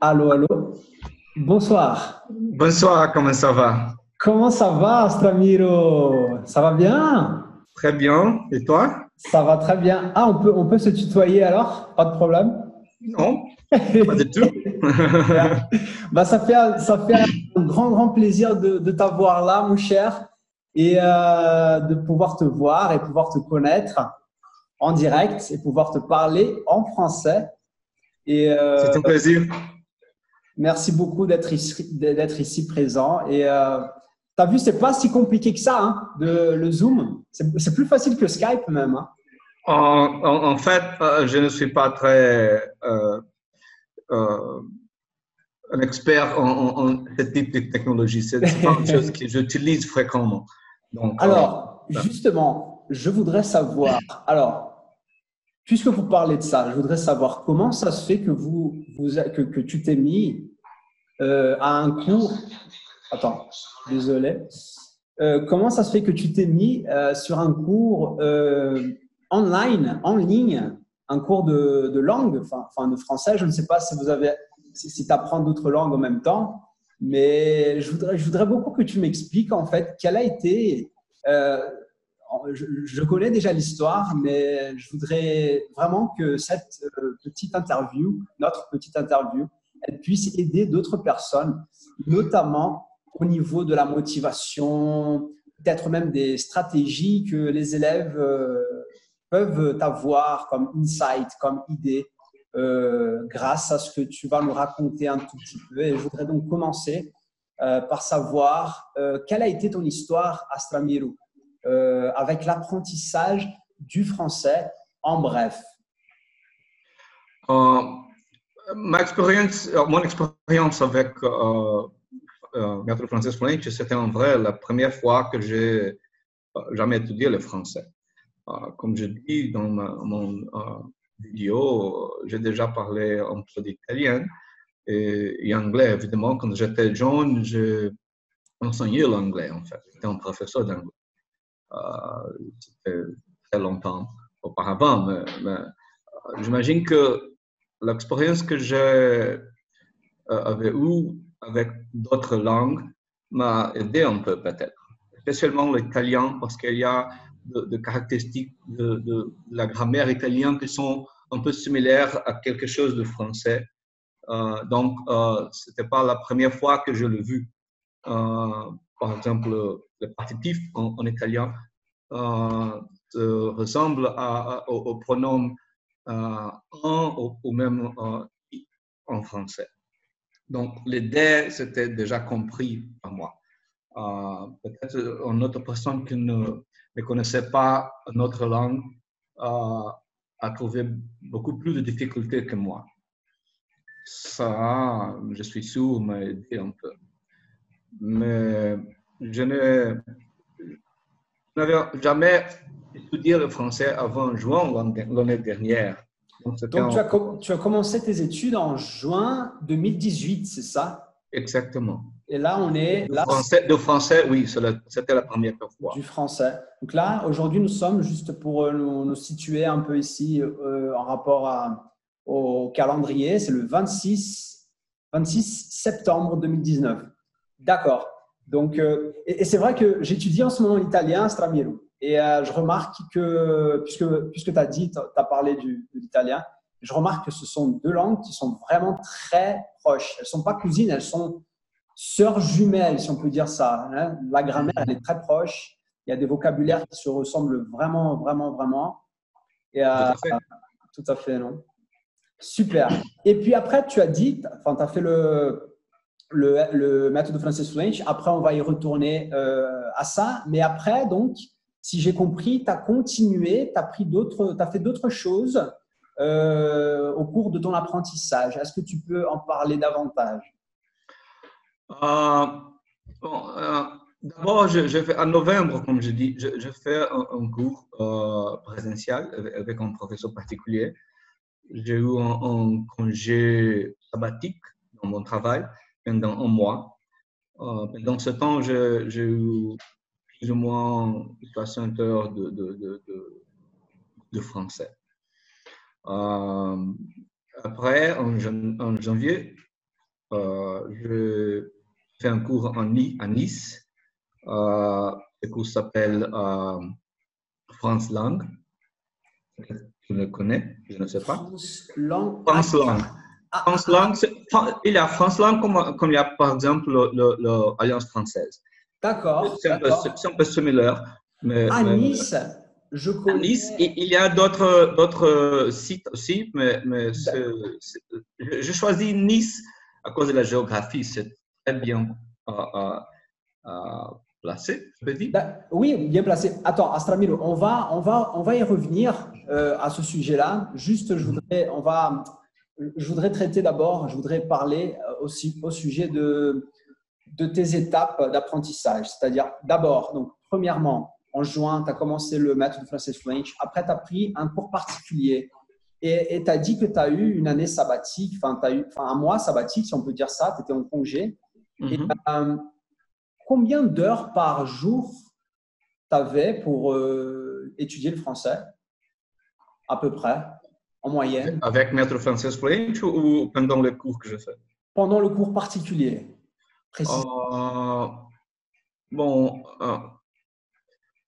Allô, allô. Bonsoir. Bonsoir, comment ça va? Comment ça va, Stramiro Ça va bien? Très bien. Et toi? Ça va très bien. Ah, on peut, on peut se tutoyer alors? Pas de problème? Non, pas du tout. bah, ça, fait, ça fait un grand, grand plaisir de, de t'avoir là, mon cher, et euh, de pouvoir te voir et pouvoir te connaître en direct et pouvoir te parler en français. Euh, C'est un plaisir. Merci beaucoup d'être ici, d'être ici présent. Et euh, tu as vu, c'est pas si compliqué que ça, hein, de, le Zoom. C'est plus facile que Skype même. Hein. En, en, fait, euh, je ne suis pas très euh, euh, un expert en, en, ce type de technologie. C'est pas une chose que j'utilise fréquemment. Donc, alors, justement, je voudrais savoir. Alors, Puisque vous parlez de ça, je voudrais savoir comment ça se fait que, vous, vous que, que tu t'es mis euh, à un cours. Attends, désolé. Euh, comment ça se fait que tu t'es mis euh, sur un cours online, en ligne, un cours de, langue, enfin de français? Je ne sais pas si vous avez, si, tu apprends d'autres langues en même temps, mais je voudrais, je voudrais beaucoup que tu m'expliques en fait quel a été je, connais déjà l'histoire, mais je voudrais vraiment que cette euh, petite interview, notre petite interview, elle puisse aider d'autres personnes, notamment au niveau de la motivation, peut-être même des stratégies que les élèves euh, peuvent avoir comme insight, comme idée, euh, grâce à ce que tu vas nous raconter un tout petit peu. Et je voudrais donc commencer par savoir quelle a été ton histoire à Stramiro euh, avec l'apprentissage du français en bref euh, euh, Mon expérience avec euh, Maître Francis c'était en vrai la première fois que j'ai jamais étudié le français. comme je dis dans mon vidéo, j'ai déjà parlé un peu d'italien et, et, anglais. Évidemment, quand j'étais jeune, j'ai enseigné l'anglais, en fait. J'étais un professeur d'anglais. Euh, c'était très longtemps auparavant, mais, euh, j'imagine que l'expérience que j'ai euh, avait eue avec d'autres langues m'a aidé un peu peut-être, spécialement l'italien parce qu'il y a de, caractéristiques de, la grammaire italienne qui sont un peu similaires à quelque chose de français. donc, euh, ce n'était pas la première fois que je l'ai vu. par exemple, le partitif en, italien euh, ressemble au, pronom euh, en ou, même euh, en français. Donc, l'idée, c'était déjà compris par moi. Peut-être une autre personne qui ne, ne connaissait pas notre langue a trouvé beaucoup plus de difficultés que moi. Ça, je suis sûr, m'a aidé un peu. Mais je n'avais jamais étudié le français avant juin l'année dernière. Donc, tu, as commencé tes études en juin 2018, c'est ça? Exactement. Et là, on est... Là, français, de français, oui, c'était la première fois. Du français. Donc là, aujourd'hui, nous sommes, juste pour euh, nous, situer un peu ici euh, en rapport à, au calendrier, c'est le 26, 26 septembre 2019. D'accord. Donc, euh, et, c'est vrai que j'étudie en ce moment l'italien Stramiro. Et euh, je remarque que, puisque, puisque tu as dit, tu as parlé du, de l'italien, je remarque que ce sont deux langues qui sont vraiment très proches. Elles ne sont pas cousines, elles sont sœurs jumelles, si on peut dire ça. Hein. La grammaire, elle est très proche. Il y a des vocabulaires qui se ressemblent vraiment, vraiment, vraiment. Et, euh, tout, à fait. tout à fait, non? Super. Et puis après, tu as dit, enfin, tu as fait le, le, le méthode Francis French. Après, on va y retourner euh, à ça. Mais après, donc, si j'ai compris, tu as continué, tu as, as fait d'autres choses euh, au cours de ton apprentissage. Est-ce que tu peux en parler davantage? Euh, D'abord, je, fait en novembre, comme je dis, je fais un, cours présentiel avec, un professeur particulier. J'ai eu un congé sabbatique dans mon travail pendant un mois. Euh, pendant ce temps, j'ai eu plus ou moins 60 heures de, de, de, de français. Euh, après, en, janvier, je fais un cours en, à Nice. le cours s'appelle France Langue. Tu le connais Je ne sais pas. France Langue. France Langue. Ah, France Langue, il y a France Langue comme, comme il y a par exemple l'Alliance française. D'accord. C'est un, peu similaire. Mais, à Nice, je connais. À Nice, il y a d'autres sites aussi, mais, mais je choisis Nice à cause de la géographie. C'est très bien placé, je peux dire. Oui, bien placé. Attends, Astramilo, on va, on va, on va y revenir euh, à ce sujet-là. Juste, je voudrais, on va, je voudrais traiter d'abord, je voudrais parler euh, aussi au sujet de, de tes étapes d'apprentissage. C'est-à-dire, d'abord, donc, premièrement, en juin, tu as commencé le maître de français French. Après, tu as pris un cours particulier et tu as dit que tu as eu une année sabbatique, enfin, tu as eu un mois sabbatique, si on peut dire ça, tu étais en congé. Et, mhm. euh, combien d'heures par jour tu avais pour euh, étudier le français? À peu près, en moyenne Avec Maître Francis French ou pendant le cours que je fais? Pendant le cours particulier, euh, bon, euh,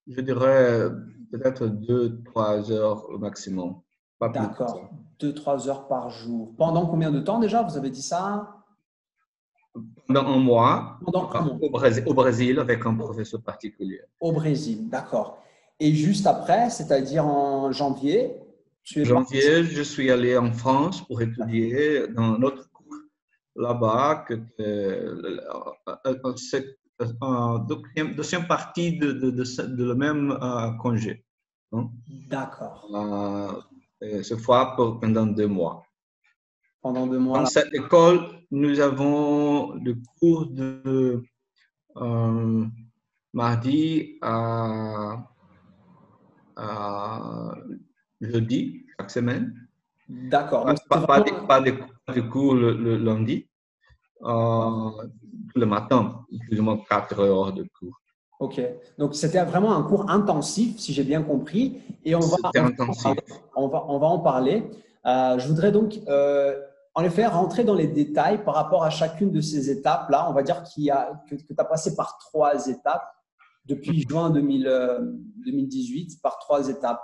je dirais peut-être deux, trois heures au maximum. D'accord, deux, trois heures par jour. Pendant combien de temps déjà? Vous avez dit ça? Pendant un mois, Pendant un mois. Au, Brésil, au Brésil avec un professeur particulier. Au Brésil, d'accord. Et juste après, c'est-à-dire en janvier En janvier, je suis allé en France pour étudier dans notre cours là-bas, que euh, c'est une deuxième, deuxième partie de, de, de, le même euh, congé. Hein. D'accord. Euh, cette fois pendant deux mois. Pendant deux mois. Dans cette école, nous avons le cours de euh, mardi à, jeudi chaque semaine. D'accord. Pas, pas, pas, de, cours le, lundi. Euh, le matin, plus ou moins 4 heures de cours. Ok, donc c'était vraiment un cours intensif, si j'ai bien compris, et on va, on, va, on va en parler. Euh, je voudrais donc euh, en effet, rentrer dans les détails par rapport à chacune de ces étapes-là. On va dire qu'il y a, que, tu as passé par trois étapes depuis juin 2018, euh, par trois étapes.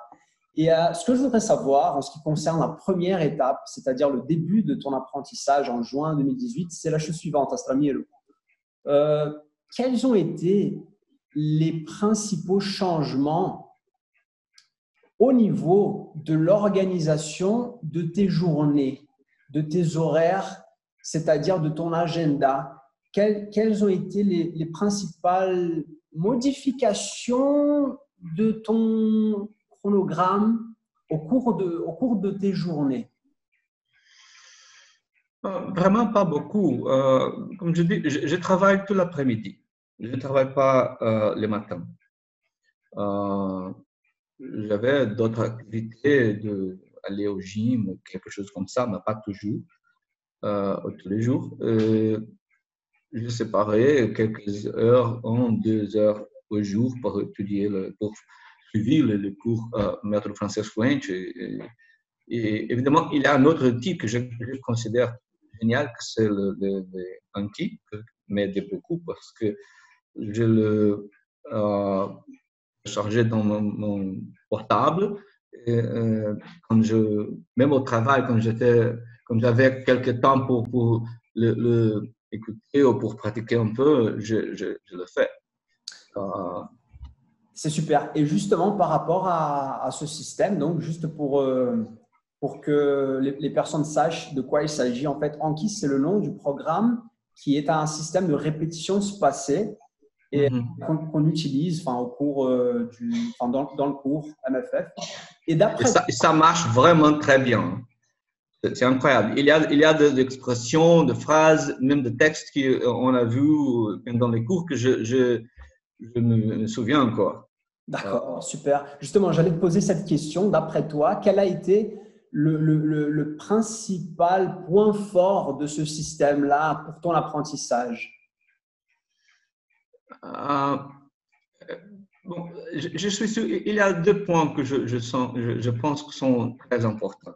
Et euh, ce que je voudrais savoir en ce qui concerne la première étape, c'est-à-dire le début de ton apprentissage en juin 2018, c'est la chose suivante, Astramielo. Euh, quels ont été les principaux changements au niveau de l'organisation de tes journées de tes horaires, c'est-à-dire de ton agenda? Quelles, ont été les, principales modifications de ton au cours de, au cours de tes journées? Euh, Vraiment pas beaucoup. Euh, comme je dis, je, travaille tout l'après-midi. Je ne travaille pas euh, les matins. J'avais d'autres activités de, aller au gym, quelque chose comme ça, mais pas toujours, euh, tous les jours. Euh, je séparais quelques heures, en deux heures au jour pour étudier, le, pour le, cours euh, Maître français French. Et, évidemment, il y a un autre type que je, considère génial, que c'est le, le, le qui m'aide beaucoup parce que je le euh, chargeais dans mon portable euh, quand je, même au travail, quand j'étais, quand j'avais quelques temps pour, pour le, écouter ou pour pratiquer un peu, je, je, le fais. Euh, c'est super. Et justement, par rapport à, à, ce système, donc juste pour, euh, pour que les, les, personnes sachent de quoi il s'agit, en fait, Anki, c'est le nom du programme qui est un système de répétition spacée et mhm. qu'on utilise enfin, au cours euh, du, enfin, dans, dans, le cours MFF. Et d'après ça, ça, marche vraiment très bien. C'est incroyable. Il y a, il y a des expressions, de phrases, même de textes qu'on a vu dans les cours que je, je, je me souviens encore. D'accord, super. Justement, j'allais te poser cette question. D'après toi, quel a été le, le, le principal point fort de ce système-là pour ton apprentissage? Euh, bon, je, suis sûr, il y a deux points que je, je, sens, je, pense que sont très importants.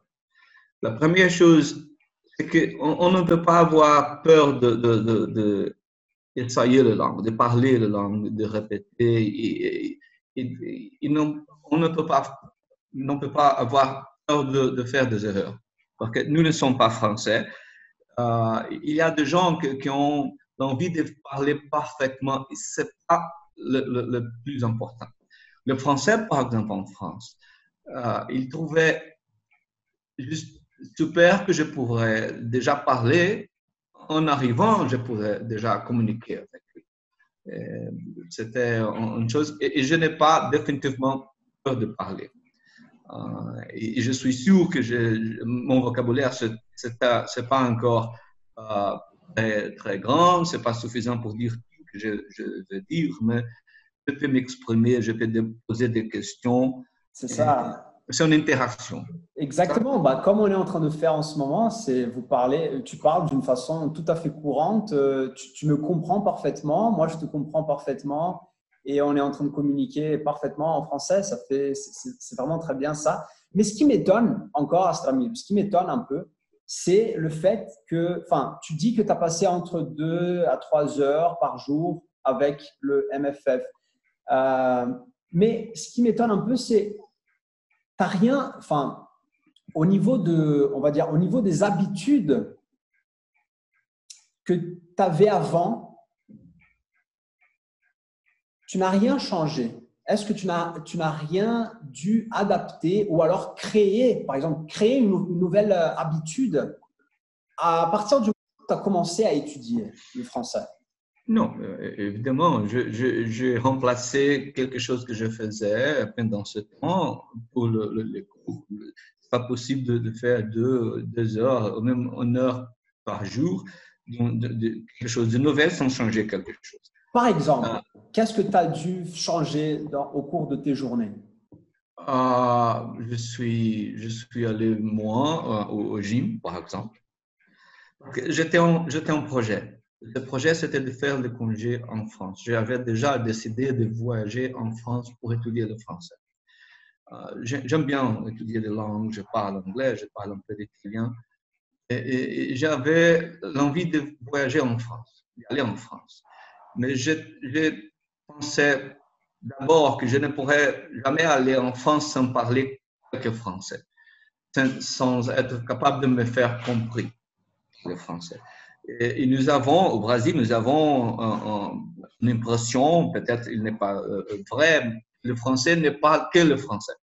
La première chose, c'est qu'on on ne peut pas avoir peur de, de, de, de essayer la langue, de parler la langue, de répéter. On ne peut pas, avoir peur de, faire des erreurs. Parce que nous ne sommes pas français. Euh, il y a des gens qui, ont l'envie de parler parfaitement ce n'est pas le, le, plus important. Le français, par exemple, en France, euh, il trouvait juste super que je pourrais déjà parler. En arrivant, je pourrais déjà communiquer avec lui. C'était une chose, et, je n'ai pas définitivement peur de parler. Euh, et, je suis sûr que je, mon vocabulaire, ce n'est pas encore euh, très, très grand, ce n'est pas suffisant pour dire ce que je, je veux dire, mais je peux m'exprimer, je peux poser des questions. C'est ça c'est une interaction. Exactement. Bah, comme on est en train de faire en ce moment, c'est vous parler, tu parles d'une façon tout à fait courante. Euh, tu, me comprends parfaitement, moi je te comprends parfaitement, et on est en train de communiquer parfaitement en français. Ça fait, c'est vraiment très bien ça. Mais ce qui m'étonne encore, Astramil, ce qui m'étonne un peu, c'est le fait que, enfin, tu dis que tu as passé entre deux à trois heures par jour avec le MFF. Euh, mais ce qui m'étonne un peu, c'est t'as rien, enfin, au niveau de, on va dire, au niveau des habitudes que tu avais avant, tu n'as rien changé. Est-ce que tu n'as, rien dû adapter ou alors créer, par exemple, créer une, une nouvelle euh, habitude? À partir du moment où tu as commencé à étudier le français non, euh, évidemment, j'ai remplacé quelque chose que je faisais pendant ce temps pour le, les cours. C'est pas possible de, faire deux, deux, heures, ou même une heure par jour, de, quelque chose de nouvel sans changer quelque chose. Par exemple, ah. qu'est-ce que tu as dû changer dans, au cours de tes journées? Ah, je, suis, je suis allé moins euh, au, au, gym, par exemple. J'étais en, en projet. Le projet, c'était de faire le congé en France. J'avais déjà décidé de voyager en France pour étudier le français. Euh, j'aime bien étudier les langues, je parle anglais, je parle un peu d'italien. Et, j'avais l'envie de voyager en France, d'aller en France. Mais j'ai pensé d'abord que je ne pourrais jamais aller en France sans parler que français, sans être capable de me faire compris le français. Et, nous avons, au Brésil, nous avons une impression, peut-être il n'est pas euh, vrai, le français n'est pas que le français.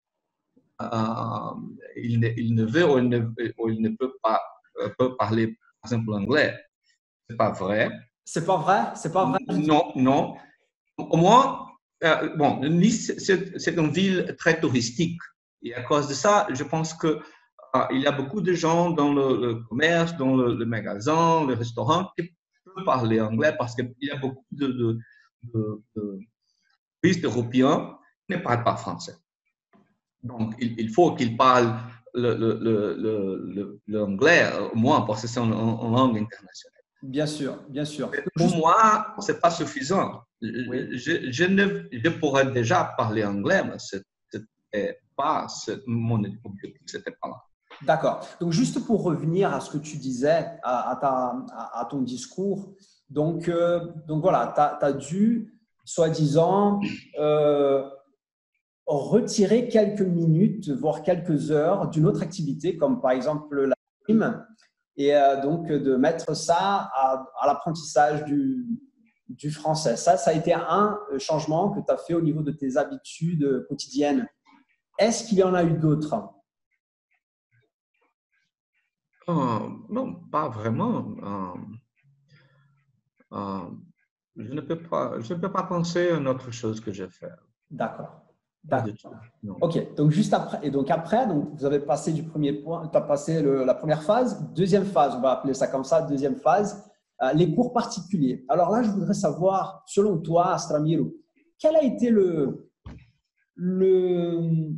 Euh, il, ne, il, ne, veut ou il ne, ou il ne peut pas euh, peut parler, par exemple, l'anglais. C'est pas vrai. C'est pas vrai? C'est pas vrai? Non, non. Au moins, bon, Nice, c'est une ville très touristique. Et à cause de ça, je pense que ah, il y a beaucoup de gens dans le, commerce, dans le, magasin, le restaurant qui peuvent parler anglais parce qu'il y a beaucoup de, touristes européens qui ne parlent pas français. Donc, il, faut qu'ils parlent l'anglais, au moins parce que c'est une, langue internationale. Bien sûr, bien sûr. pour moi, ce n'est pas suffisant. Je, je, ne, je pourrais déjà parler anglais, mais ce n'était pas mon objectif, ce n'était pas là. D'accord. Donc, juste pour revenir à ce que tu disais, à, ton discours, donc, euh, donc voilà, tu as, dû, soi-disant, euh, retirer quelques minutes, voire quelques heures d'une autre activité, comme par exemple la gym, et euh, donc de mettre ça à, à l'apprentissage du, du français. Ça, ça a été un changement que tu as fait au niveau de tes habitudes quotidiennes. Est-ce qu'il y en a eu d'autres? Euh, non, pas vraiment. Euh, euh, je, ne peux pas, je ne peux pas penser à une autre chose que j'ai fait. D'accord. Ok, donc juste après, et donc après, donc vous avez passé du premier point, tu as passé la première phase, deuxième phase, on va appeler ça comme ça, deuxième phase, les cours particuliers. Alors là, je voudrais savoir, selon toi, Astramiro, quel a été le, le,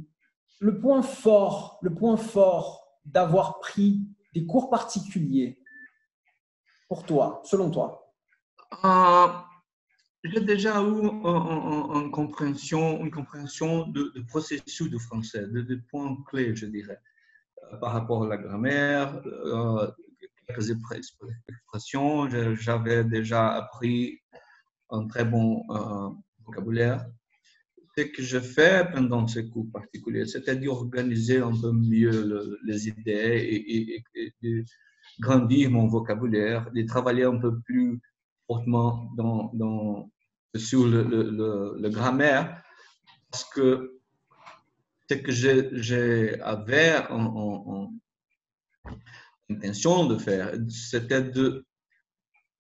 le point fort, le point fort d'avoir pris des cours particuliers pour toi, selon toi? Euh, J'ai déjà eu une, compréhension, une compréhension de, processus de français, de, points clés, je dirais, euh, par rapport à la grammaire, euh, quelques expressions. J'avais déjà appris un très bon vocabulaire. Ce que je fais pendant ces cours particuliers, c'était d'organiser un peu mieux les idées et, de grandir mon vocabulaire, de travailler un peu plus fortement dans, dans, sur le, le, le, grammaire, parce que ce que j'avais en, en, intention de faire, c'était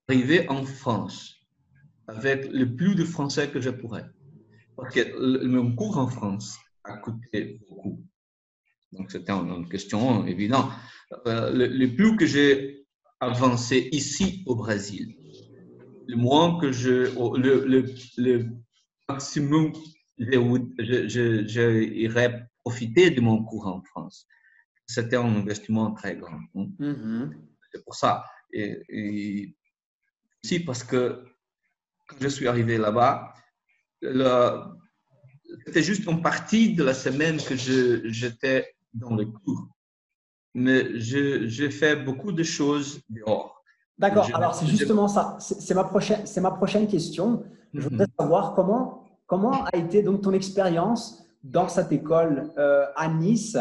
d'arriver en France avec le plus de français que je pourrais. Parce que mon cours en France a coûté beaucoup. Donc, c'était une question évidente. Euh, le, plus que j'ai avancé ici au Brésil, le moins que je, le, le, le maximum, j'irais profiter de mon cours en France. C'était un investissement très grand. Mm-hmm. C'est pour ça. Et, et, aussi parce que quand je suis arrivé là-bas, c'était juste une partie de la semaine que j'étais dans le cours. Mais j'ai fait beaucoup de choses dehors. D'accord, alors c'est justement ça. C'est ma, prochaine, ma prochaine question. Je mhm. voudrais savoir comment, comment a été donc ton expérience dans cette école euh, à Nice.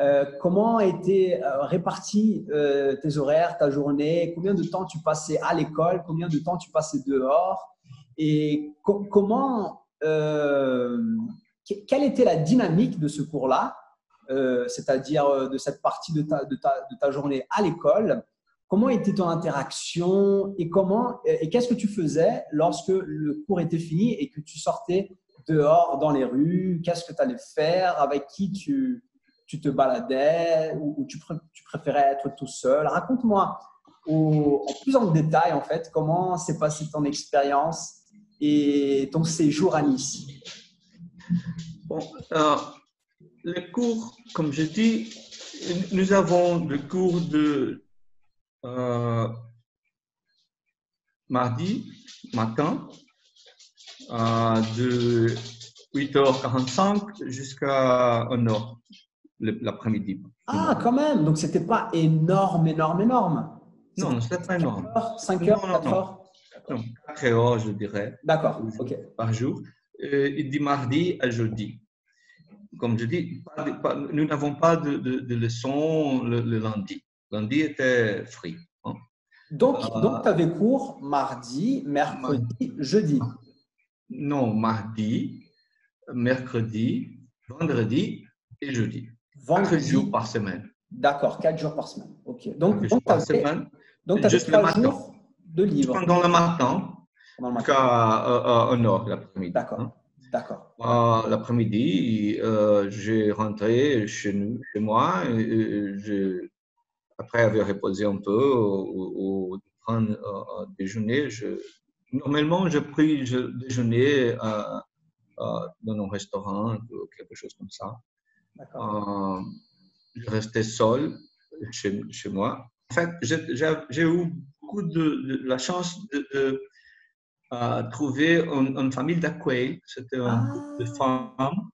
Euh, comment été euh, répartis tes horaires, ta journée? Combien de temps tu passais à l'école? Combien de temps tu passais dehors? Et comment, euh, quelle était la dynamique de ce cours-là, euh, c'est-à-dire euh, de cette partie de ta, journée à l'école? Comment était ton interaction et comment et qu'est-ce que tu faisais lorsque le cours était fini et que tu sortais dehors dans les rues? Qu'est-ce que tu allais faire? Avec qui tu, tu te baladais? Ou, tu, tu, préférais être tout seul? Raconte-moi en plus en détail en fait comment s'est passée ton expérience et ton séjour à Nice bon, Les cours, comme je dis, nous avons le cours de euh, mardi matin euh, de 8h45 jusqu'à 1h l'après-midi. Ah, quand même Donc, ce n'était pas énorme, énorme, énorme. Non, ce n'était pas énorme. 5h, 4h 4 heures, je dirais. D'accord, ok. Par jour. Euh, il dit mardi à jeudi. Comme je dis, nous n'avons pas de, de, leçon le, le, lundi. Lundi était free. Hein. Donc, ah. donc tu avais cours mardi, mercredi, jeudi. Non, mardi, mercredi, vendredi et jeudi. Vendredi. 4 jours par semaine. D'accord, 4 jours par semaine. Ok. Donc, donc tu avais, donc, avais 3 jours de livres Pendant le matin, jusqu'à euh, euh, heure l'après-midi. D'accord. Hein. D'accord. Euh, l'après-midi, euh, j'ai rentré chez, nous, chez moi. Et, après avoir reposé un peu ou, prendre un déjeuner, je, normalement, je pris je déjeuner dans un restaurant ou quelque chose comme ça. je restais seul chez, chez moi. En fait, j'ai eu de, la chance de, euh, trouver une, famille d'accueil. C'était un groupe de ah. femmes.